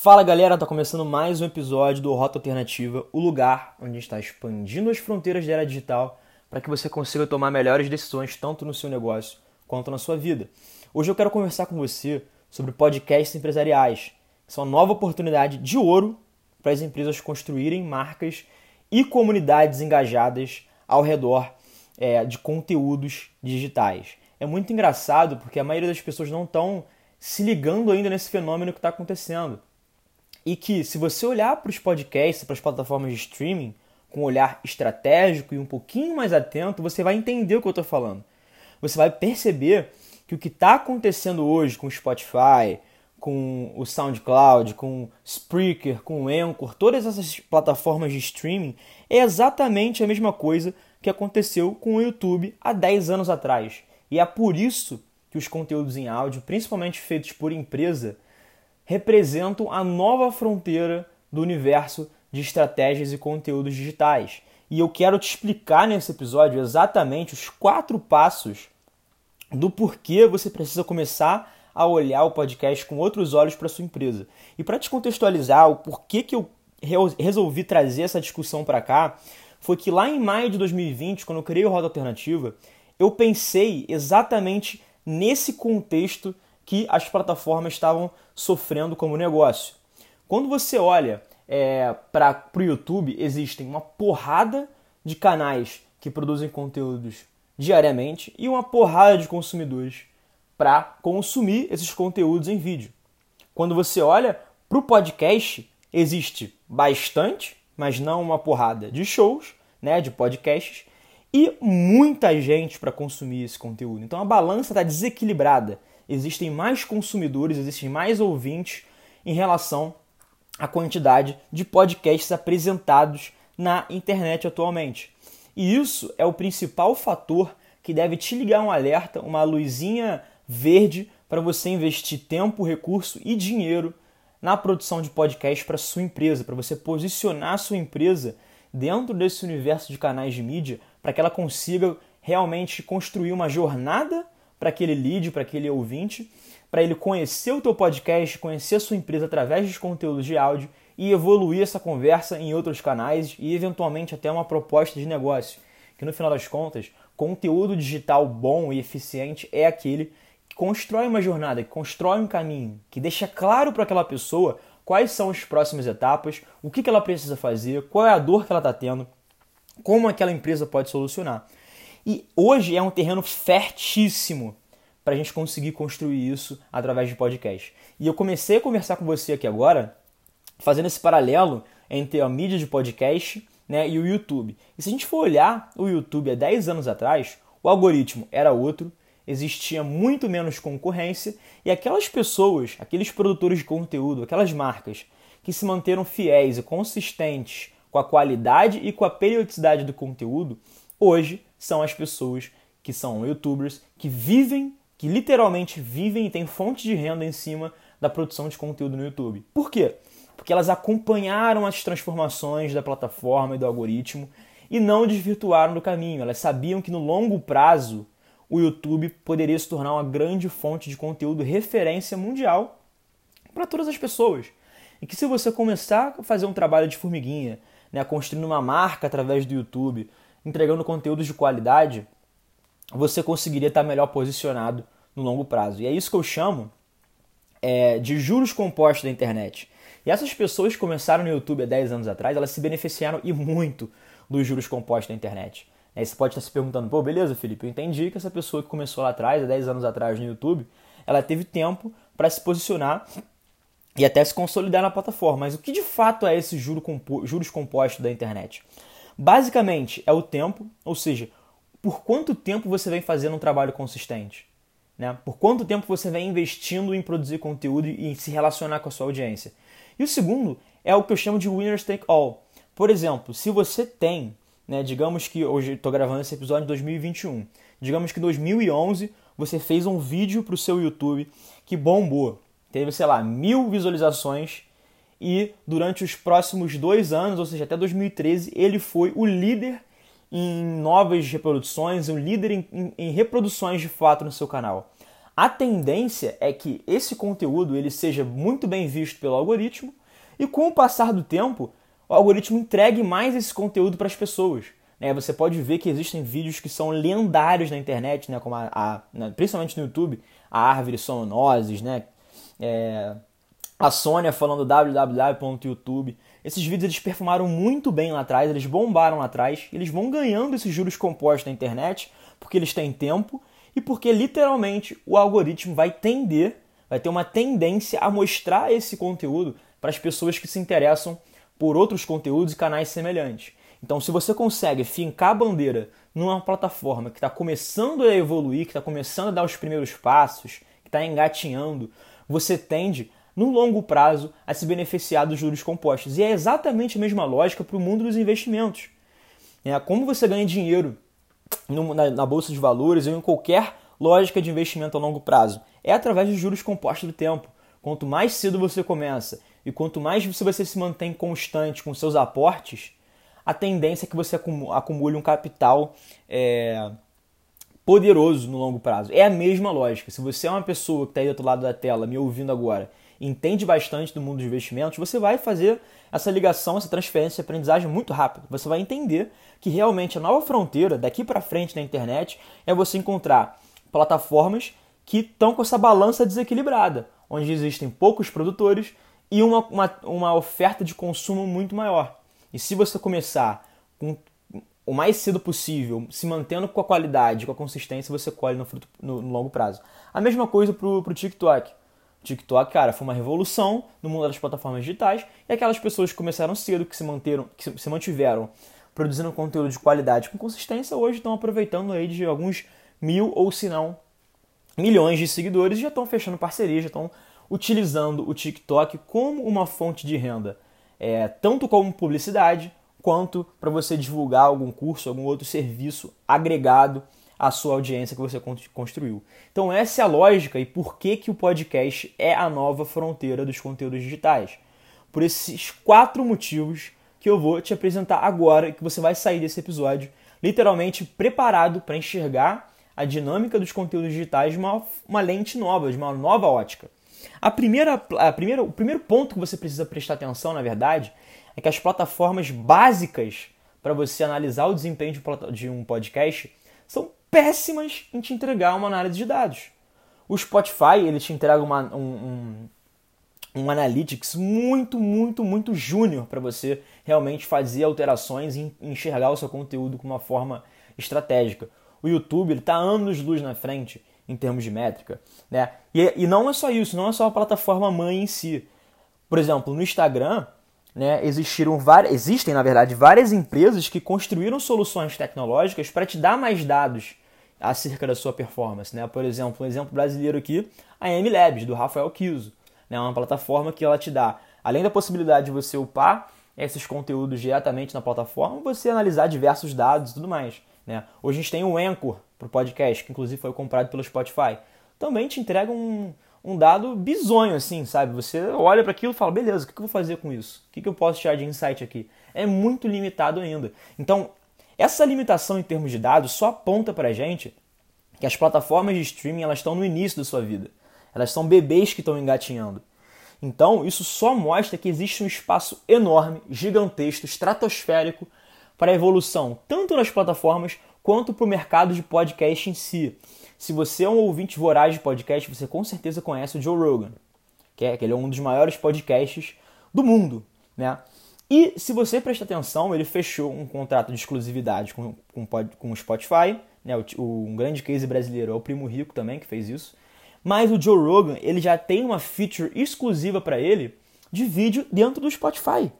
Fala galera, tá começando mais um episódio do Rota Alternativa, o lugar onde a gente está expandindo as fronteiras da era digital para que você consiga tomar melhores decisões tanto no seu negócio quanto na sua vida. Hoje eu quero conversar com você sobre podcasts empresariais, que são uma nova oportunidade de ouro para as empresas construírem marcas e comunidades engajadas ao redor é, de conteúdos digitais. É muito engraçado porque a maioria das pessoas não estão se ligando ainda nesse fenômeno que está acontecendo e que, se você olhar para os podcasts, para as plataformas de streaming, com um olhar estratégico e um pouquinho mais atento, você vai entender o que eu estou falando. Você vai perceber que o que está acontecendo hoje com o Spotify, com o SoundCloud, com o Spreaker, com o Anchor, todas essas plataformas de streaming, é exatamente a mesma coisa que aconteceu com o YouTube há 10 anos atrás. E é por isso que os conteúdos em áudio, principalmente feitos por empresa, representam a nova fronteira do universo de estratégias e conteúdos digitais. E eu quero te explicar nesse episódio exatamente os quatro passos do porquê você precisa começar a olhar o podcast com outros olhos para sua empresa. E para te contextualizar o porquê que eu resolvi trazer essa discussão para cá, foi que lá em maio de 2020, quando eu criei o Roda Alternativa, eu pensei exatamente nesse contexto que as plataformas estavam sofrendo como negócio. Quando você olha é, para o YouTube, existem uma porrada de canais que produzem conteúdos diariamente e uma porrada de consumidores para consumir esses conteúdos em vídeo. Quando você olha para o podcast, existe bastante, mas não uma porrada de shows, né, de podcasts, e muita gente para consumir esse conteúdo. Então a balança está desequilibrada existem mais consumidores, existem mais ouvintes em relação à quantidade de podcasts apresentados na internet atualmente. E isso é o principal fator que deve te ligar um alerta, uma luzinha verde para você investir tempo, recurso e dinheiro na produção de podcast para sua empresa, para você posicionar a sua empresa dentro desse universo de canais de mídia, para que ela consiga realmente construir uma jornada para aquele lead, para aquele ouvinte, para ele conhecer o teu podcast, conhecer a sua empresa através de conteúdos de áudio e evoluir essa conversa em outros canais e eventualmente até uma proposta de negócio. Que no final das contas, conteúdo digital bom e eficiente é aquele que constrói uma jornada, que constrói um caminho, que deixa claro para aquela pessoa quais são as próximas etapas, o que ela precisa fazer, qual é a dor que ela está tendo, como aquela empresa pode solucionar. E hoje é um terreno fertíssimo para a gente conseguir construir isso através de podcast. E eu comecei a conversar com você aqui agora, fazendo esse paralelo entre a mídia de podcast né, e o YouTube. E se a gente for olhar o YouTube há 10 anos atrás, o algoritmo era outro, existia muito menos concorrência e aquelas pessoas, aqueles produtores de conteúdo, aquelas marcas que se manteram fiéis e consistentes com a qualidade e com a periodicidade do conteúdo, hoje são as pessoas que são youtubers, que vivem, que literalmente vivem e têm fonte de renda em cima da produção de conteúdo no YouTube. Por quê? Porque elas acompanharam as transformações da plataforma e do algoritmo e não desvirtuaram do caminho. Elas sabiam que no longo prazo o YouTube poderia se tornar uma grande fonte de conteúdo referência mundial para todas as pessoas. E que se você começar a fazer um trabalho de formiguinha, né, construindo uma marca através do YouTube, entregando conteúdos de qualidade, você conseguiria estar melhor posicionado no longo prazo. E é isso que eu chamo é, de juros compostos da internet. E essas pessoas que começaram no YouTube há 10 anos atrás, elas se beneficiaram e muito dos juros compostos da internet. Aí você pode estar se perguntando, pô, beleza, Felipe, eu entendi que essa pessoa que começou lá atrás, há 10 anos atrás no YouTube, ela teve tempo para se posicionar e até se consolidar na plataforma. Mas o que de fato é esse juro compo juros compostos da internet? Basicamente, é o tempo, ou seja, por quanto tempo você vem fazendo um trabalho consistente. Né? Por quanto tempo você vem investindo em produzir conteúdo e em se relacionar com a sua audiência. E o segundo é o que eu chamo de winners take all. Por exemplo, se você tem, né, digamos que hoje estou gravando esse episódio em 2021, digamos que em 2011 você fez um vídeo para o seu YouTube que bombou, teve, sei lá, mil visualizações e durante os próximos dois anos, ou seja, até 2013, ele foi o líder em novas reproduções, o líder em, em, reproduções de fato no seu canal. a tendência é que esse conteúdo ele seja muito bem visto pelo algoritmo e com o passar do tempo, o algoritmo entregue mais esse conteúdo para as pessoas. Né? Você pode ver que existem vídeos que são lendários na internet, né? como a, a né? principalmente no YouTube, a árvore sononoses, né? É, a Sônia falando www.youtube. Esses vídeos eles perfumaram muito bem lá atrás, eles bombaram lá atrás, eles vão ganhando esses juros compostos na internet porque eles têm tempo e porque literalmente o algoritmo vai tender, vai ter uma tendência a mostrar esse conteúdo para as pessoas que se interessam por outros conteúdos e canais semelhantes. Então, se você consegue fincar a bandeira numa plataforma que está começando a evoluir, que está começando a dar os primeiros passos, que está engatinhando, você tende, no longo prazo, a se beneficiar dos juros compostos. E é exatamente a mesma lógica para o mundo dos investimentos. É, como você ganha dinheiro na, na bolsa de valores ou em qualquer lógica de investimento a longo prazo? É através de juros compostos do tempo. Quanto mais cedo você começa e quanto mais você se mantém constante com seus aportes, a tendência é que você acumule um capital é, poderoso no longo prazo. É a mesma lógica. Se você é uma pessoa que está aí do outro lado da tela me ouvindo agora, entende bastante do mundo dos investimentos, você vai fazer essa ligação, essa transferência de aprendizagem muito rápido. Você vai entender que realmente a nova fronteira daqui para frente na internet é você encontrar plataformas que estão com essa balança desequilibrada, onde existem poucos produtores e uma, uma, uma oferta de consumo muito maior. E se você começar com o mais cedo possível, se mantendo com a qualidade, com a consistência, você colhe no, fruto, no, no longo prazo. A mesma coisa para o TikTok. TikTok, cara, foi uma revolução no mundo das plataformas digitais e aquelas pessoas que começaram cedo, que se manteram, que se mantiveram produzindo conteúdo de qualidade com consistência, hoje estão aproveitando aí de alguns mil ou se não milhões de seguidores e já estão fechando parceria, já estão utilizando o TikTok como uma fonte de renda é, tanto como publicidade, quanto para você divulgar algum curso, algum outro serviço agregado à sua audiência que você construiu. Então essa é a lógica e por que, que o podcast é a nova fronteira dos conteúdos digitais. Por esses quatro motivos que eu vou te apresentar agora, que você vai sair desse episódio literalmente preparado para enxergar a dinâmica dos conteúdos digitais de uma, uma lente nova, de uma nova ótica. A primeira, a primeira, o primeiro ponto que você precisa prestar atenção, na verdade, é que as plataformas básicas para você analisar o desempenho de um podcast são péssimas em te entregar uma análise de dados. O Spotify ele te entrega uma, um, um, um analytics muito, muito, muito júnior para você realmente fazer alterações e enxergar o seu conteúdo com uma forma estratégica. O YouTube está anos luz na frente em termos de métrica. Né? E, e não é só isso, não é só a plataforma mãe em si. Por exemplo, no Instagram, né, existiram várias, existem, na verdade, várias empresas que construíram soluções tecnológicas para te dar mais dados acerca da sua performance. Né? Por exemplo, um exemplo brasileiro aqui, a MLabs, do Rafael Kiso. Né? Uma plataforma que ela te dá, além da possibilidade de você upar esses conteúdos diretamente na plataforma, você analisar diversos dados e tudo mais. Né? Hoje a gente tem o Anchor para o podcast, que inclusive foi comprado pelo Spotify. Também te entrega um, um dado bizonho, assim, sabe? Você olha para aquilo e fala, beleza, o que eu vou fazer com isso? O que eu posso tirar de insight aqui? É muito limitado ainda. Então, essa limitação em termos de dados só aponta para a gente que as plataformas de streaming elas estão no início da sua vida. Elas são bebês que estão engatinhando. Então, isso só mostra que existe um espaço enorme, gigantesco, estratosférico para a evolução, tanto nas plataformas quanto para o mercado de podcast em si. Se você é um ouvinte voraz de podcast, você com certeza conhece o Joe Rogan, que é, que ele é um dos maiores podcasts do mundo, né? E se você prestar atenção, ele fechou um contrato de exclusividade com, com, com o Spotify, né? O, o, um grande case brasileiro é o Primo Rico também que fez isso. Mas o Joe Rogan, ele já tem uma feature exclusiva para ele de vídeo dentro do Spotify.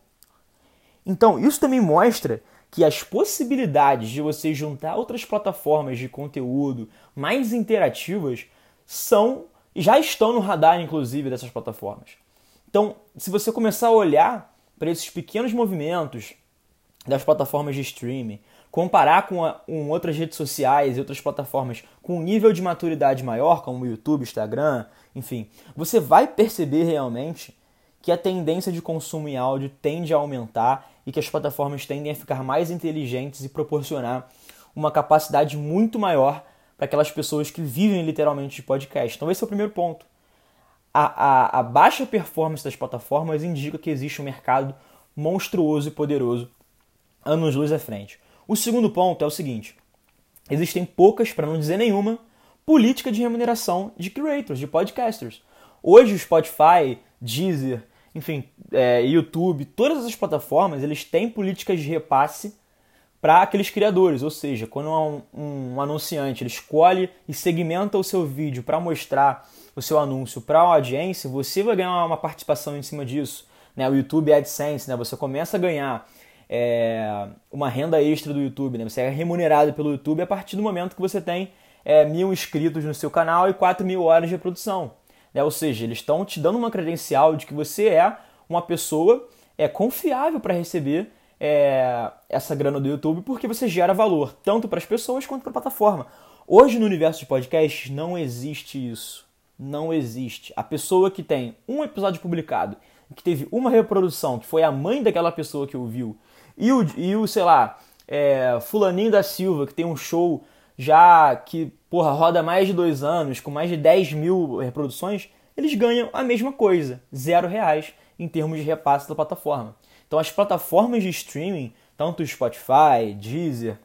Então, isso também mostra que as possibilidades de você juntar outras plataformas de conteúdo mais interativas são já estão no radar inclusive dessas plataformas. Então, se você começar a olhar para esses pequenos movimentos das plataformas de streaming, comparar com, a, com outras redes sociais e outras plataformas com um nível de maturidade maior, como o YouTube, Instagram, enfim, você vai perceber realmente que a tendência de consumo em áudio tende a aumentar e que as plataformas tendem a ficar mais inteligentes e proporcionar uma capacidade muito maior para aquelas pessoas que vivem literalmente de podcast. Então, esse é o primeiro ponto. A, a, a baixa performance das plataformas indica que existe um mercado monstruoso e poderoso anos-luz à frente. O segundo ponto é o seguinte: existem poucas, para não dizer nenhuma, política de remuneração de creators, de podcasters. Hoje o Spotify, Deezer, enfim, é, YouTube, todas essas plataformas, eles têm políticas de repasse para aqueles criadores, ou seja, quando um, um, anunciante ele escolhe e segmenta o seu vídeo para mostrar o seu anúncio para a audiência, você vai ganhar uma participação em cima disso. Né? O YouTube AdSense, né? você começa a ganhar é, uma renda extra do YouTube, né? você é remunerado pelo YouTube a partir do momento que você tem é, mil inscritos no seu canal e 4 mil horas de reprodução. Né? Ou seja, eles estão te dando uma credencial de que você é uma pessoa é, confiável para receber é, essa grana do YouTube porque você gera valor tanto para as pessoas quanto para a plataforma. Hoje no universo de podcast não existe isso. Não existe. A pessoa que tem um episódio publicado, que teve uma reprodução, que foi a mãe daquela pessoa que ouviu, e o, e o sei lá, é, Fulaninho da Silva, que tem um show já que, porra, roda mais de dois anos, com mais de 10 mil reproduções, eles ganham a mesma coisa, zero reais em termos de repasse da plataforma. Então as plataformas de streaming, tanto o Spotify, Deezer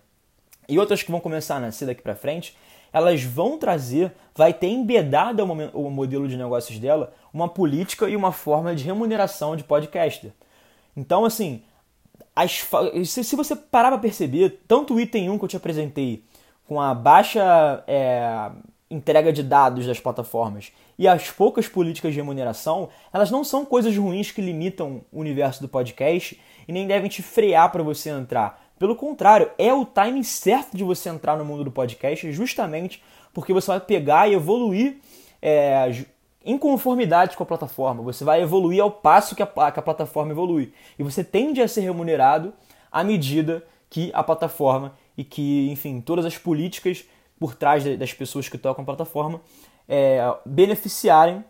e outras que vão começar a nascer daqui para frente, elas vão trazer, vai ter embedado o modelo de negócios dela uma política e uma forma de remuneração de podcaster. Então, assim, as, se, você parar para perceber, tanto o item 1 que eu te apresentei, com a baixa é, entrega de dados das plataformas e as poucas políticas de remuneração, elas não são coisas ruins que limitam o universo do podcast e nem devem te frear para você entrar. Pelo contrário, é o timing certo de você entrar no mundo do podcast, justamente porque você vai pegar e evoluir é, em conformidade com a plataforma. Você vai evoluir ao passo que a, que a plataforma evolui. E você tende a ser remunerado à medida que a plataforma e que, enfim, todas as políticas por trás das pessoas que tocam a plataforma é, beneficiarem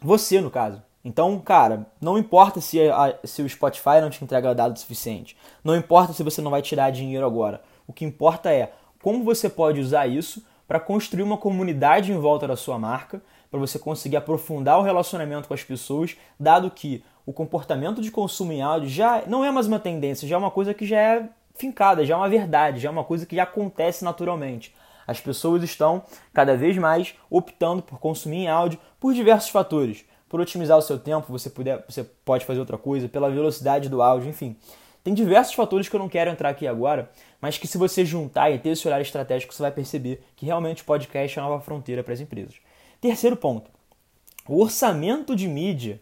você, no caso. Então, cara, não importa se, a, se o Spotify não te entrega dados suficiente, não importa se você não vai tirar dinheiro agora. O que importa é como você pode usar isso para construir uma comunidade em volta da sua marca, para você conseguir aprofundar o relacionamento com as pessoas, dado que o comportamento de consumo em áudio já não é mais uma tendência, já é uma coisa que já é fincada, já é uma verdade, já é uma coisa que já acontece naturalmente. As pessoas estão cada vez mais optando por consumir em áudio por diversos fatores. Por otimizar o seu tempo, você, puder, você pode fazer outra coisa, pela velocidade do áudio, enfim. Tem diversos fatores que eu não quero entrar aqui agora, mas que se você juntar e ter esse olhar estratégico, você vai perceber que realmente o podcast é a nova fronteira para as empresas. Terceiro ponto: o orçamento de mídia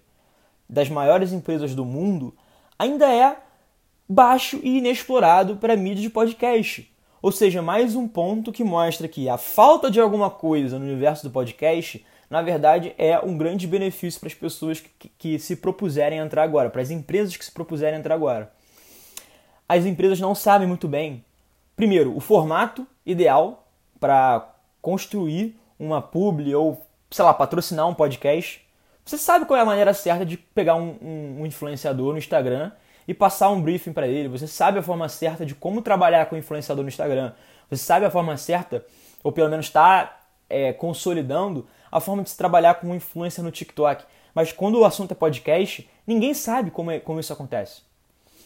das maiores empresas do mundo ainda é baixo e inexplorado para mídia de podcast. Ou seja, mais um ponto que mostra que a falta de alguma coisa no universo do podcast, na verdade, é um grande benefício para as pessoas que, que se propuserem entrar agora, para as empresas que se propuserem entrar agora. As empresas não sabem muito bem, primeiro, o formato ideal para construir uma publi ou, sei lá, patrocinar um podcast. Você sabe qual é a maneira certa de pegar um, um, um influenciador no Instagram e passar um briefing para ele. Você sabe a forma certa de como trabalhar com o influenciador no Instagram. Você sabe a forma certa, ou pelo menos está é, consolidando a forma de se trabalhar com influencer no TikTok. Mas quando o assunto é podcast, ninguém sabe como, é, como isso acontece.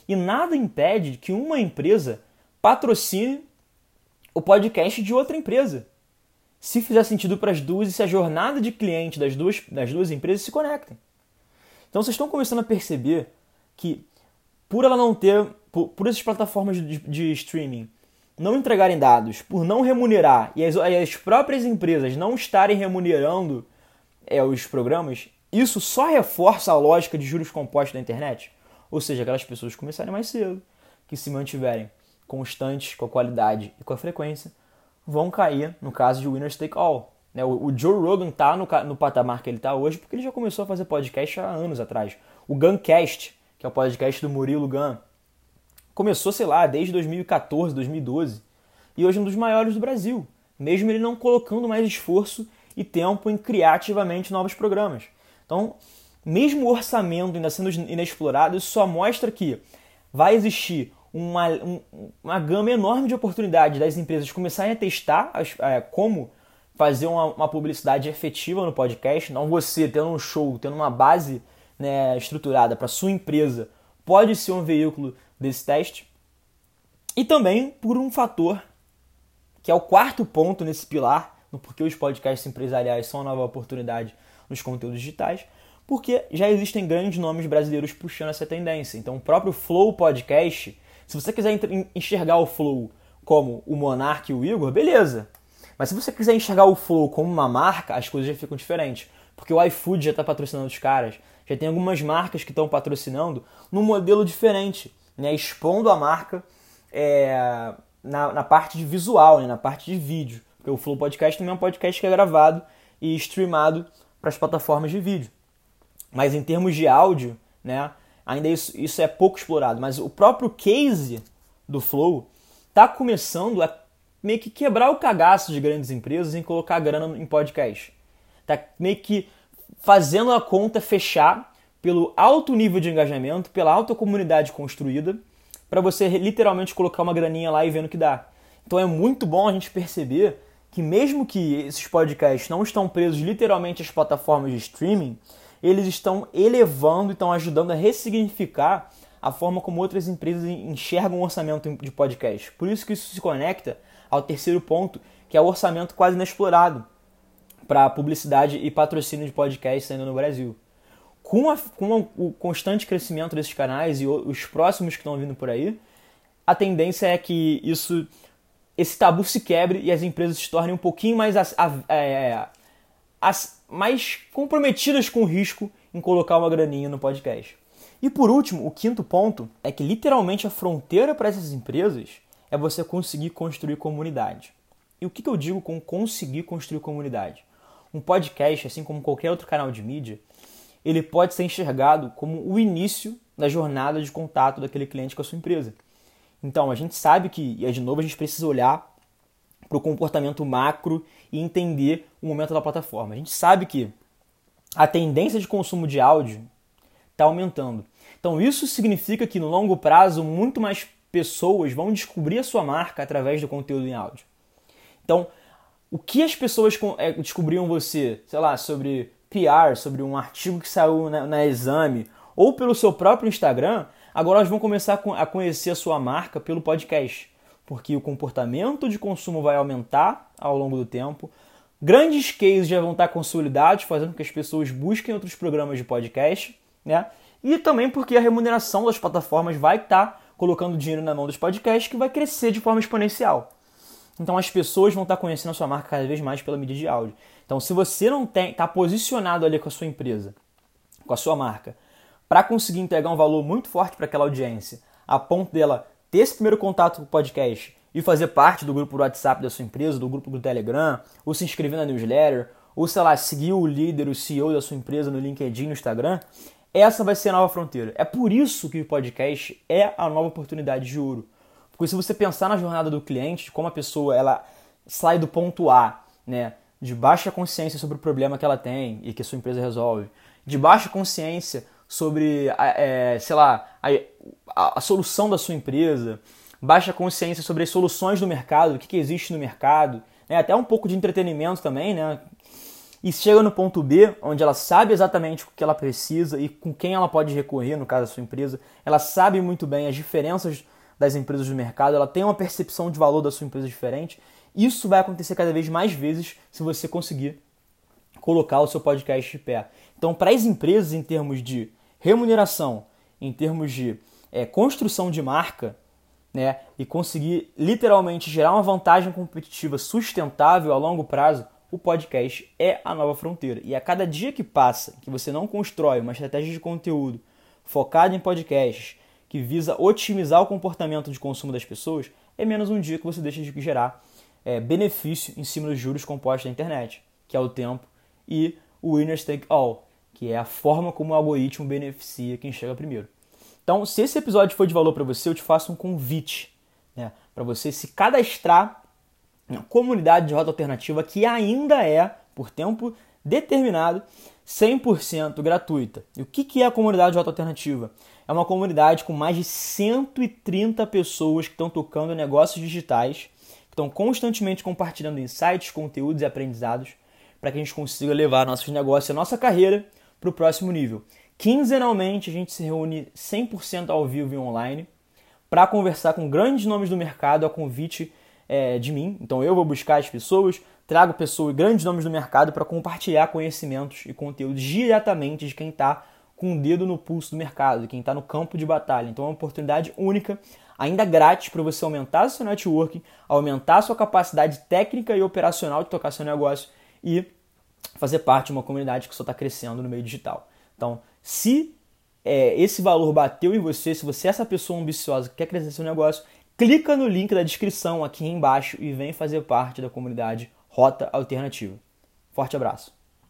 E nada impede que uma empresa patrocine o podcast de outra empresa. Se fizer sentido para as duas e se a jornada de cliente das duas, das duas empresas se conectem. Então vocês estão começando a perceber que por ela não ter, por, por essas plataformas de, de, streaming não entregarem dados, por não remunerar e as, as próprias empresas não estarem remunerando é, os programas, isso só reforça a lógica de juros compostos da internet. Ou seja, aquelas pessoas começarem mais cedo, que se mantiverem constantes com a qualidade e com a frequência, vão cair no caso de Winners Take All. Né? O, o Joe Rogan está no, no patamar que ele está hoje porque ele já começou a fazer podcast há anos atrás. O Guncast, que é o podcast do Murilo Gun. Começou, sei lá, desde 2014, 2012, e hoje é um dos maiores do Brasil, mesmo ele não colocando mais esforço e tempo em criar ativamente novos programas. Então, mesmo o orçamento ainda sendo inexplorado, isso só mostra que vai existir uma, um, uma gama enorme de oportunidades das empresas começarem a testar as, é, como fazer uma, uma, publicidade efetiva no podcast. Não você tendo um show, tendo uma base né, estruturada para sua empresa, pode ser um veículo desse teste. E também por um fator que é o quarto ponto nesse pilar, no porquê os podcasts empresariais são uma nova oportunidade nos conteúdos digitais, porque já existem grandes nomes brasileiros puxando essa tendência. Então, o próprio Flow Podcast se você quiser enxergar o Flow como o Monark e o Igor, beleza. Mas se você quiser enxergar o Flow como uma marca, as coisas já ficam diferentes. Porque o iFood já está patrocinando os caras, já tem algumas marcas que estão patrocinando num modelo diferente, né? expondo a marca é, na, na, parte de visual, né? na parte de vídeo. Porque o Flow Podcast também é um podcast que é gravado e streamado para as plataformas de vídeo. Mas em termos de áudio, né? ainda isso, isso é pouco explorado, mas o próprio case do Flow está começando a meio que quebrar o cagaço de grandes empresas em colocar grana em podcast. Tá meio que fazendo a conta fechar pelo alto nível de engajamento, pela alta comunidade construída, para você literalmente colocar uma graninha lá e vendo que dá. Então é muito bom a gente perceber que mesmo que esses podcasts não estão presos literalmente às plataformas de streaming, eles estão elevando e estão ajudando a ressignificar a forma como outras empresas enxergam o orçamento de podcast. Por isso que isso se conecta ao terceiro ponto, que é o orçamento quase inexplorado para publicidade e patrocínio de podcasts ainda no Brasil. Com, a, com o constante crescimento desses canais e os próximos que estão vindo por aí, a tendência é que isso, esse tabu se quebre e as empresas se tornem um pouquinho mais a, a, é, as mais comprometidas com o risco em colocar uma graninha no podcast. E por último, o quinto ponto é que literalmente a fronteira para essas empresas é você conseguir construir comunidade. E o que, que eu digo com conseguir construir comunidade? Um podcast, assim como qualquer outro canal de mídia, ele pode ser enxergado como o início da jornada de contato daquele cliente com a sua empresa. Então, a gente sabe que, e de novo, a gente precisa olhar para o comportamento macro e entender o momento da plataforma. A gente sabe que a tendência de consumo de áudio está aumentando. Então isso significa que no longo prazo muito mais pessoas vão descobrir a sua marca através do conteúdo em áudio. Então, o que as pessoas é, descobriam você, sei lá, sobre PR, sobre um artigo que saiu na, na exame, ou pelo seu próprio Instagram, agora elas vão começar a conhecer a sua marca pelo podcast porque o comportamento de consumo vai aumentar ao longo do tempo. Grandes cases já vão estar consolidados, fazendo com que as pessoas busquem outros programas de podcast, né? E também porque a remuneração das plataformas vai estar colocando dinheiro na mão dos podcasts que vai crescer de forma exponencial. Então as pessoas vão estar conhecendo a sua marca cada vez mais pela mídia de áudio. Então se você não está posicionado ali com a sua empresa, com a sua marca, para conseguir entregar um valor muito forte para aquela audiência, a ponto dela ter esse primeiro contato com o podcast e fazer parte do grupo do WhatsApp da sua empresa, do grupo do Telegram, ou se inscrever na newsletter, ou sei lá, seguir o líder, o CEO da sua empresa no LinkedIn, no Instagram, essa vai ser a nova fronteira. É por isso que o podcast é a nova oportunidade de ouro. Porque se você pensar na jornada do cliente, como a pessoa ela sai do ponto A, né, de baixa consciência sobre o problema que ela tem e que a sua empresa resolve, de baixa consciência sobre, é, sei lá, a, a, a, solução da sua empresa, baixa consciência sobre as soluções do mercado, o que, que existe no mercado, né? até um pouco de entretenimento também, né? E chega no ponto B, onde ela sabe exatamente o que ela precisa e com quem ela pode recorrer, no caso da sua empresa. Ela sabe muito bem as diferenças das empresas do mercado, ela tem uma percepção de valor da sua empresa diferente. Isso vai acontecer cada vez mais vezes se você conseguir colocar o seu podcast de pé. Então, para as empresas, em termos de remuneração, em termos de é, construção de marca, né, e conseguir literalmente gerar uma vantagem competitiva sustentável a longo prazo, o podcast é a nova fronteira. E a cada dia que passa que você não constrói uma estratégia de conteúdo focada em podcasts que visa otimizar o comportamento de consumo das pessoas, é menos um dia que você deixa de gerar é, benefício em cima dos juros compostos da internet, que é o tempo, e o winners take all, que é a forma como o algoritmo beneficia quem chega primeiro. Então, se esse episódio for de valor para você, eu te faço um convite né, para você se cadastrar na comunidade de Rota Alternativa, que ainda é, por tempo determinado, 100% gratuita. E o que é a comunidade Rota Alternativa? É uma comunidade com mais de 130 pessoas que estão tocando negócios digitais, que estão constantemente compartilhando insights, conteúdos e aprendizados para que a gente consiga levar nossos negócios e a nossa carreira para o próximo nível. Quinzenalmente a gente se reúne 100% ao vivo e online para conversar com grandes nomes do mercado a convite é, de mim. Então eu vou buscar as pessoas, trago pessoas, grandes nomes do mercado para compartilhar conhecimentos e conteúdos diretamente de quem está com o dedo no pulso do mercado, de quem está no campo de batalha. Então é uma oportunidade única, ainda grátis para você aumentar seu networking, aumentar sua capacidade técnica e operacional de tocar seu negócio e fazer parte de uma comunidade que só está crescendo no meio digital. Então, se é, esse valor bateu em você, se você é essa pessoa ambiciosa que quer crescer seu negócio, clica no link da descrição aqui embaixo e vem fazer parte da comunidade Rota Alternativa. Forte abraço!